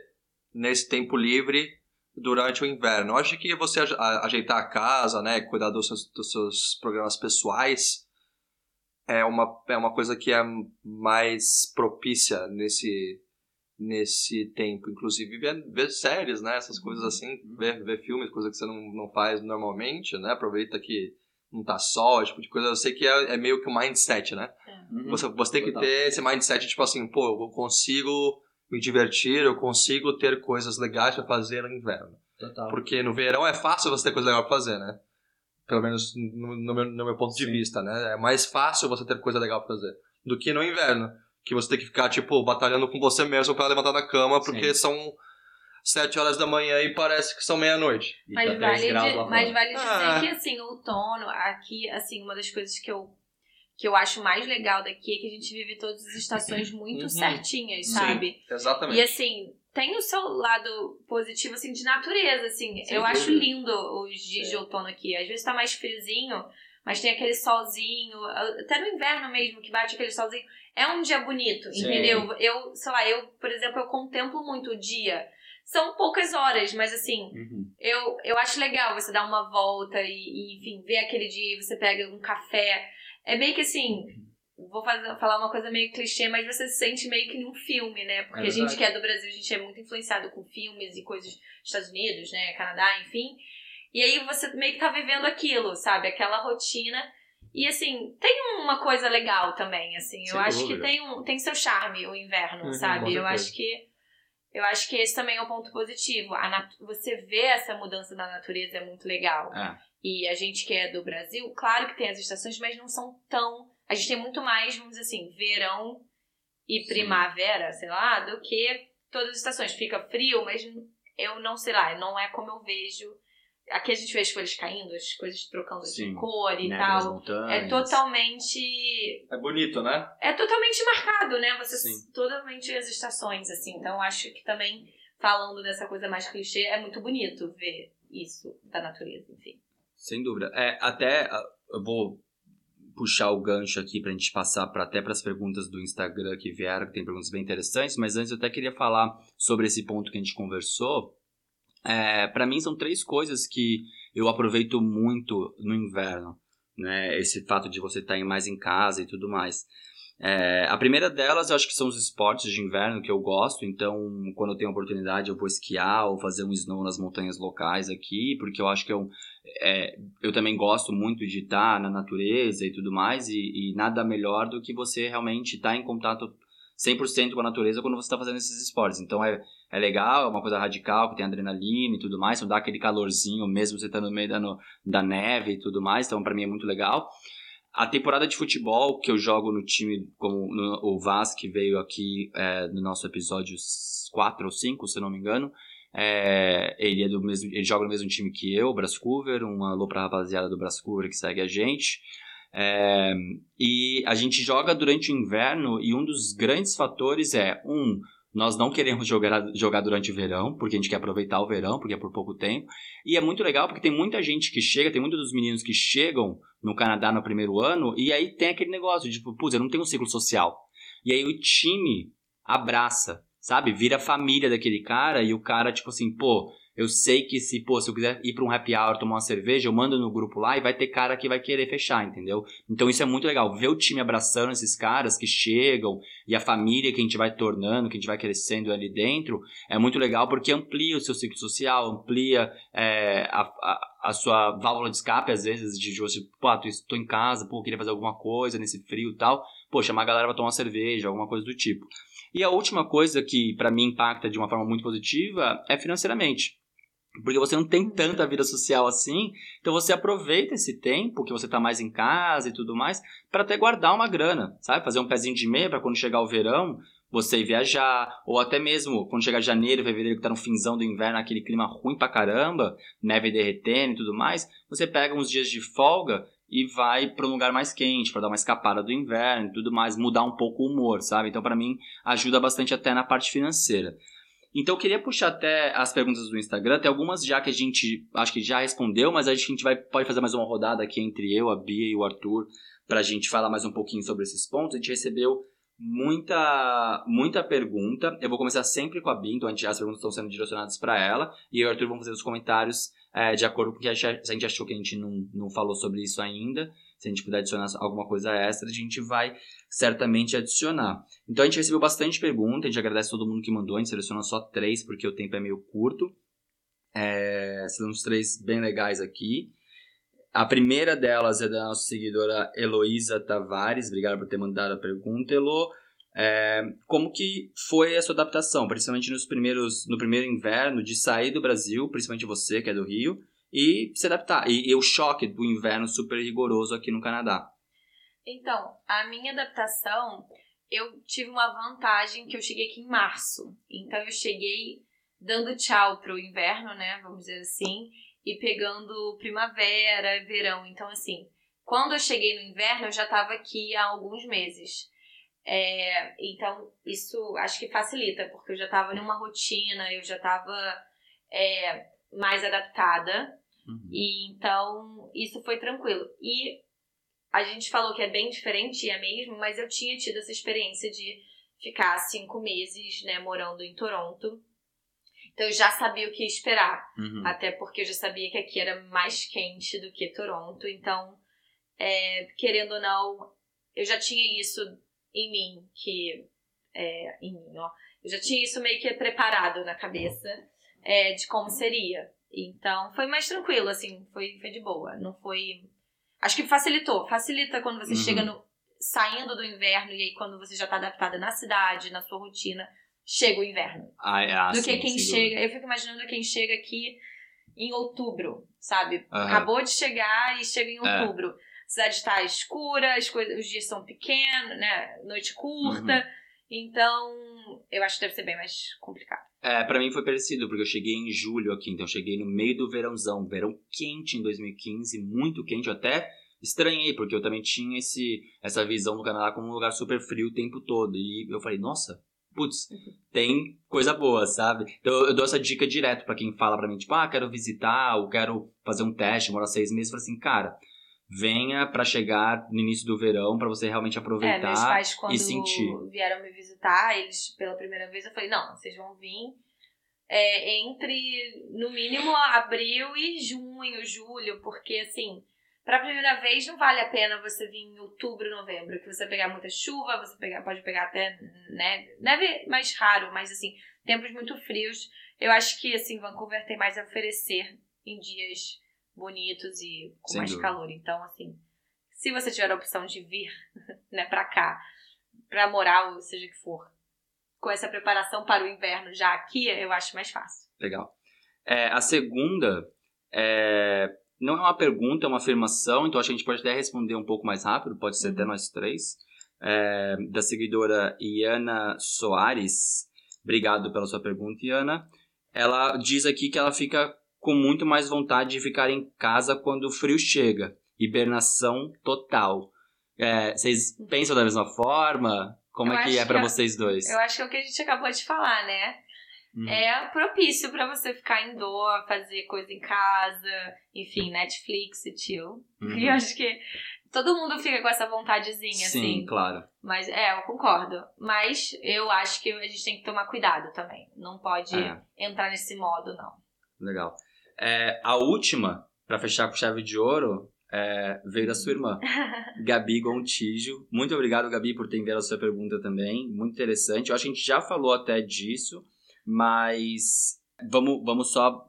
nesse tempo livre durante o inverno. Eu acho que você ajeitar a casa, né, cuidar dos seus, dos seus programas pessoais é uma, é uma coisa que é mais propícia nesse nesse tempo, inclusive ver, ver séries, né, essas coisas assim, uhum. ver, ver filmes, coisa que você não, não faz normalmente, né, aproveita que não tá só, esse tipo de coisa, eu sei que é, é meio que um mindset, né, é. uhum. você, você tem que ter esse mindset, tipo assim, pô, eu consigo me divertir, eu consigo ter coisas legais para fazer no inverno. Total. Porque no verão é fácil você ter coisa legal pra fazer, né? Pelo menos no, no, meu, no meu, ponto Sim. de vista, né? É mais fácil você ter coisa legal pra fazer do que no inverno que você tem que ficar, tipo, batalhando com você mesmo para levantar da cama, porque Sim. são sete horas da manhã e parece que são meia-noite. Mas, tá vale, de, mas vale dizer ah. que, assim, o outono, aqui, assim, uma das coisas que eu, que eu acho mais legal daqui é que a gente vive todas as estações muito uhum. certinhas, sabe? Sim, exatamente. E, assim, tem o seu lado positivo, assim, de natureza, assim. Sim, eu acho lindo os dias Sim. de outono aqui. Às vezes tá mais friozinho, mas tem aquele solzinho, até no inverno mesmo, que bate aquele solzinho é um dia bonito, Sim. entendeu? Eu, sei lá, eu, por exemplo, eu contemplo muito o dia. São poucas horas, mas assim, uhum. eu, eu acho legal você dar uma volta e, e, enfim, ver aquele dia, você pega um café. É meio que assim, vou fazer, falar uma coisa meio clichê, mas você se sente meio que num filme, né? Porque é a gente que é do Brasil, a gente é muito influenciado com filmes e coisas dos Estados Unidos, né? Canadá, enfim. E aí você meio que tá vivendo aquilo, sabe? Aquela rotina. E assim, tem uma coisa legal também, assim. Sem eu acho que tem, um, tem seu charme o inverno, uhum, sabe? Eu acho que eu acho que esse também é um ponto positivo. Você vê essa mudança da natureza é muito legal. É. E a gente que é do Brasil, claro que tem as estações, mas não são tão. A gente tem muito mais, vamos dizer assim, verão e primavera, Sim. sei lá, do que todas as estações. Fica frio, mas eu não sei lá, não é como eu vejo. Aqui a gente vê as folhas caindo, as coisas trocando Sim, de cor e Neve tal. É totalmente. É bonito, né? É totalmente marcado, né? Você Sim. totalmente as estações, assim. Então acho que também, falando dessa coisa mais clichê, é muito bonito ver isso da natureza, enfim. Sem dúvida. É, até ah, eu vou puxar o gancho aqui pra gente passar pra, até para as perguntas do Instagram que vieram, que tem perguntas bem interessantes, mas antes eu até queria falar sobre esse ponto que a gente conversou. É, para mim são três coisas que eu aproveito muito no inverno, né? Esse fato de você estar mais em casa e tudo mais. É, a primeira delas eu acho que são os esportes de inverno que eu gosto, então quando eu tenho oportunidade eu vou esquiar ou fazer um snow nas montanhas locais aqui, porque eu acho que é um, é, eu também gosto muito de estar na natureza e tudo mais, e, e nada melhor do que você realmente estar em contato 100% com a natureza quando você está fazendo esses esportes. Então é, é legal, é uma coisa radical, que tem adrenalina e tudo mais, então dá aquele calorzinho mesmo você estando no meio da, no, da neve e tudo mais, então para mim é muito legal. A temporada de futebol que eu jogo no time, como no, o Vaz, que veio aqui é, no nosso episódio 4 ou 5, se eu não me engano, é, ele, é do mesmo, ele joga no mesmo time que eu, o Brascover, um alô pra rapaziada do Brascover que segue a gente. É, e a gente joga durante o inverno e um dos grandes fatores é, um, nós não queremos jogar, jogar durante o verão, porque a gente quer aproveitar o verão, porque é por pouco tempo. E é muito legal porque tem muita gente que chega, tem muitos dos meninos que chegam no Canadá no primeiro ano, e aí tem aquele negócio de, tipo, putz, eu não tenho um ciclo social. E aí o time abraça, sabe? Vira família daquele cara, e o cara, tipo assim, pô, eu sei que se, pô, se eu quiser ir pra um happy hour tomar uma cerveja, eu mando no grupo lá e vai ter cara que vai querer fechar, entendeu? Então isso é muito legal. Ver o time abraçando esses caras que chegam e a família que a gente vai tornando, que a gente vai crescendo ali dentro, é muito legal porque amplia o seu ciclo social, amplia é, a, a, a, sua válvula de escape, às vezes, de você, pô, tô, tô em casa, pô, queria fazer alguma coisa nesse frio e tal. Pô, chamar a galera pra tomar uma cerveja, alguma coisa do tipo. E a última coisa que para mim impacta de uma forma muito positiva é financeiramente. Porque você não tem tanta vida social assim, então você aproveita esse tempo que você tá mais em casa e tudo mais, para até guardar uma grana, sabe? Fazer um pezinho de meia para quando chegar o verão, você ir viajar, ou até mesmo quando chegar janeiro, fevereiro, que tá no finzão do inverno, aquele clima ruim pra caramba, neve derretendo e tudo mais, você pega uns dias de folga e vai para um lugar mais quente, para dar uma escapada do inverno e tudo mais, mudar um pouco o humor, sabe? Então, para mim, ajuda bastante até na parte financeira. Então eu queria puxar até as perguntas do Instagram, tem algumas já que a gente acho que já respondeu, mas a gente vai, pode fazer mais uma rodada aqui entre eu, a Bia e o Arthur, para a gente falar mais um pouquinho sobre esses pontos. A gente recebeu muita muita pergunta. Eu vou começar sempre com a Bia, então a gente, as perguntas estão sendo direcionadas para ela, e eu e o Arthur vão fazer os comentários é, de acordo com o que a gente, a gente achou que a gente não, não falou sobre isso ainda. Se a gente puder adicionar alguma coisa extra, a gente vai certamente adicionar. Então a gente recebeu bastante pergunta, a gente agradece todo mundo que mandou, a gente seleciona só três porque o tempo é meio curto. É, são uns três bem legais aqui. A primeira delas é da nossa seguidora Heloísa Tavares, obrigado por ter mandado a pergunta, Elo. É, como que foi a sua adaptação, principalmente nos primeiros, no primeiro inverno, de sair do Brasil, principalmente você que é do Rio, e se adaptar. E, e o choque do inverno super rigoroso aqui no Canadá. Então, a minha adaptação, eu tive uma vantagem que eu cheguei aqui em março. Então eu cheguei dando tchau pro inverno, né? Vamos dizer assim, e pegando primavera, verão. Então, assim, quando eu cheguei no inverno, eu já estava aqui há alguns meses. É, então, isso acho que facilita, porque eu já estava numa rotina, eu já estava é, mais adaptada. Uhum. E então, isso foi tranquilo. E a gente falou que é bem diferente, e é mesmo, mas eu tinha tido essa experiência de ficar cinco meses, né, morando em Toronto. Então eu já sabia o que esperar. Uhum. Até porque eu já sabia que aqui era mais quente do que Toronto. Então, é, querendo ou não, eu já tinha isso em mim, que. É, em mim, ó. Eu já tinha isso meio que preparado na cabeça é, de como seria. Então, foi mais tranquilo, assim, foi, foi de boa. Não foi. Acho que facilitou. Facilita quando você Uhum. chega no. saindo do inverno e aí quando você já tá adaptada na cidade, na sua rotina, chega o inverno. Ah, é, ah, do sim, que quem chega. Eu fico imaginando quem chega aqui em outubro, sabe? Aham. Acabou de chegar e chega em É. outubro. A cidade está escura, as coisas, os dias são pequenos, né? Noite curta. Uhum. Então, eu acho que deve ser bem mais complicado. É, pra mim foi parecido, porque eu cheguei em julho aqui, então eu cheguei no meio do verãozão, verão quente em 2015, muito quente, eu até estranhei, porque eu também tinha esse, essa visão do Canadá como um lugar super frio o tempo todo, e eu falei, nossa, putz, tem coisa boa, sabe? Então eu dou essa dica direto para quem fala para mim, tipo, ah, quero visitar, ou quero fazer um teste, morar seis meses, eu falo assim, cara, venha para chegar no início do verão para você realmente aproveitar é, meus pais, quando e sentir. vieram me visitar, eles pela primeira vez, eu falei, não, vocês vão vir é, entre, no mínimo, abril e junho, julho, porque assim, para a primeira vez não vale a pena você vir em outubro, novembro, que você pegar muita chuva, você pegar, pode pegar até neve, neve mais raro, mas assim, tempos muito frios. Eu acho que assim, Vancouver tem mais a oferecer em dias bonitos e com Sem mais dúvida. calor. Então, assim, se você tiver a opção de vir, né, para cá, para morar ou seja que for, com essa preparação para o inverno já aqui, eu acho mais fácil. Legal. É, a segunda é, não é uma pergunta, é uma afirmação, então acho que a gente pode até responder um pouco mais rápido, pode ser até nós três. É, da seguidora Iana Soares. Obrigado pela sua pergunta, Iana. Ela diz aqui que ela fica com muito mais vontade de ficar em casa quando o frio chega. Hibernação total. É, vocês pensam da mesma forma? Como Eu é que é pra que- vocês dois? Eu acho que é o que a gente acabou de falar, né? Uhum. É propício pra você ficar em dor, fazer coisa em casa, enfim, Netflix e chill. Uhum. E eu acho que todo mundo fica com essa vontadezinha, Sim, assim. claro. Mas é, eu concordo. Mas eu acho que a gente tem que tomar cuidado também. Não pode É. entrar nesse modo, não. Legal. É, a última, pra fechar com chave de ouro, é, veio da sua irmã, Gabi Gontijo. Muito obrigado, Gabi, por ter enviado a sua pergunta também. Muito interessante. Eu acho que a gente já falou até disso, mas vamos, vamos só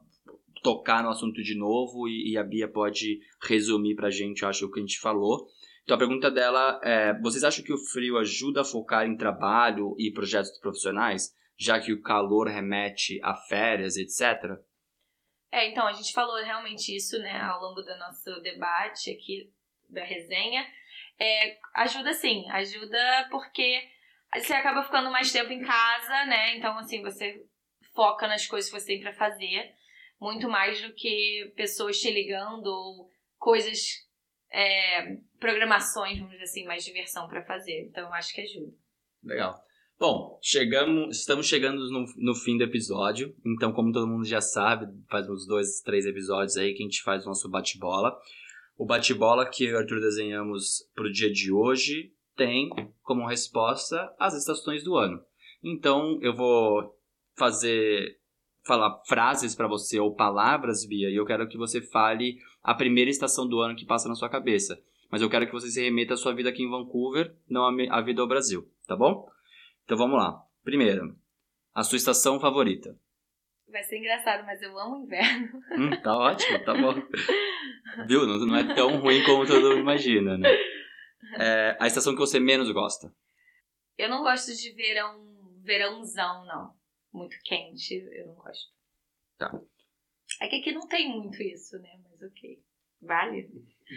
tocar no assunto de novo e, e a Bia pode resumir pra gente, eu acho, o que a gente falou. Então a pergunta dela é: vocês acham que o frio ajuda a focar em trabalho e projetos profissionais, já que o calor remete a férias, etc? É, então, a gente falou realmente isso, né, ao longo do nosso debate aqui, da resenha. É, ajuda sim, ajuda porque você acaba ficando mais tempo em casa, né? Então, assim, você foca nas coisas que você tem pra fazer, muito mais do que pessoas te ligando ou coisas, é, programações, vamos dizer assim, mais diversão pra fazer. Então, eu acho que ajuda. Legal. Bom, chegamos, estamos chegando no, no fim do episódio. Então, como todo mundo já sabe, faz uns dois, três episódios aí que a gente faz o nosso bate-bola. O bate-bola que eu e o Arthur desenhamos para o dia de hoje tem como resposta as estações do ano. Então, eu vou fazer falar frases para você ou palavras, Bia, e eu quero que você fale a primeira estação do ano que passa na sua cabeça. Mas eu quero que você se remeta à sua vida aqui em Vancouver, não à vida ao Brasil, tá bom? Então vamos lá. Primeiro, a sua estação favorita. Vai ser engraçado, mas eu amo o inverno. Hum, tá ótimo, tá bom. Viu? Não, não é tão ruim como todo mundo imagina, né? É, a estação que você menos gosta. Eu não gosto de verão, verãozão, não. Muito quente, eu não gosto. Tá. É que aqui não tem muito isso, né? Mas ok. Vale?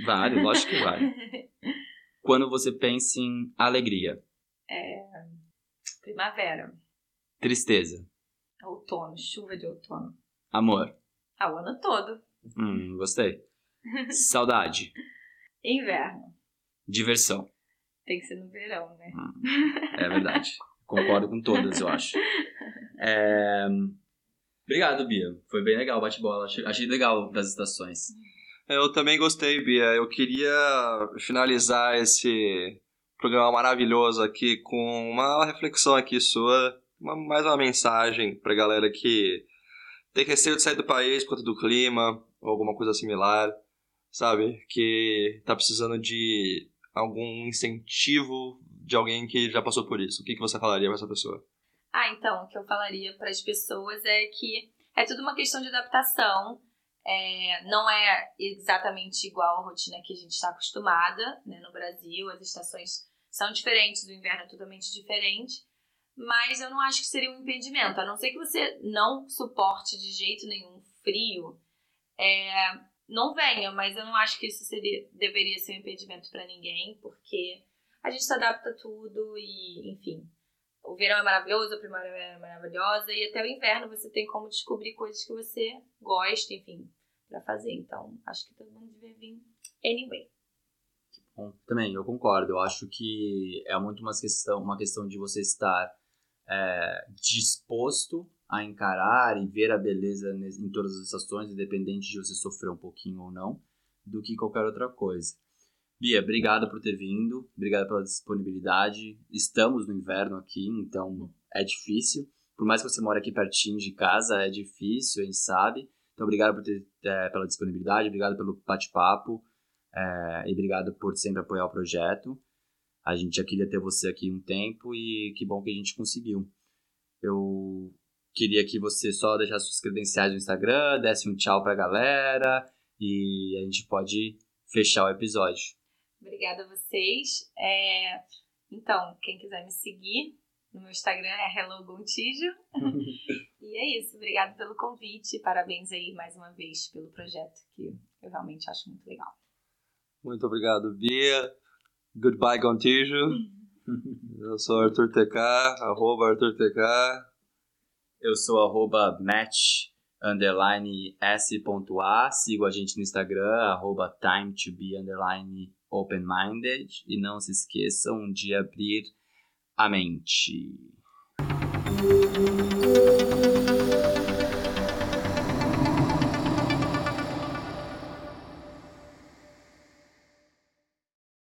Vale, lógico que vale. Quando você pensa em alegria, Primavera, tristeza, outono, chuva de outono. amor. Ah, o ano todo. Hum, gostei. Saudade, Inverno. diversão. Tem que ser no verão, né? É verdade. Concordo com todas, eu acho. É, Obrigado, Bia. Foi bem legal o bate-bola. Achei, achei legal das estações. Eu também gostei, Bia. Eu queria finalizar esse programa maravilhoso aqui com uma reflexão aqui sua, uma- mais uma mensagem pra galera que tem receio de sair do país por conta do clima ou alguma coisa similar, sabe? Que tá precisando de algum incentivo de alguém que já passou por isso. O que, que você falaria pra essa pessoa? Ah, então, o que eu falaria para as pessoas é que é tudo uma questão de adaptação. É, não é exatamente igual a rotina que a gente está acostumada né, no Brasil. As estações são diferentes, o inverno é totalmente diferente. Mas eu não acho que seria um impedimento. A não ser que você não suporte de jeito nenhum frio, é, não venha. Mas eu não acho que isso seria, deveria ser um impedimento para ninguém, porque a gente se adapta a tudo e, enfim, o verão é maravilhoso, a primavera é maravilhosa e até o inverno você tem como descobrir coisas que você gosta, enfim, para fazer. Então, acho que todo mundo deve vir anyway. Bom, também, eu concordo. Eu acho que é muito uma questão, uma questão de você estar é, disposto a encarar e ver a beleza em todas as estações, independente de você sofrer um pouquinho ou não, do que qualquer outra coisa. Bia, obrigado por ter vindo, obrigado pela disponibilidade. Estamos no inverno aqui, então é difícil. Por mais que você more aqui pertinho de casa, é difícil, a gente sabe. Então, obrigado por ter, é, pela disponibilidade, obrigado pelo bate-papo. É, e obrigado por sempre apoiar o projeto. A gente já queria ter você aqui um tempo e que bom que a gente conseguiu. Eu queria que você só deixasse suas credenciais no Instagram, desse um tchau pra galera e a gente pode fechar o episódio. Obrigada a vocês. É... Então, quem quiser me seguir no meu Instagram é Hello Gontijo. e é isso. Obrigada pelo convite. Parabéns aí mais uma vez pelo projeto, que eu realmente acho muito legal. Muito obrigado, Bia. Goodbye, Gontijo. Eu sou Arthur TK, arroba Arthur TK. Eu sou arroba match underline s.a. Sigo a gente no Instagram, arroba time to be underline open-minded. E não se esqueçam de abrir a mente.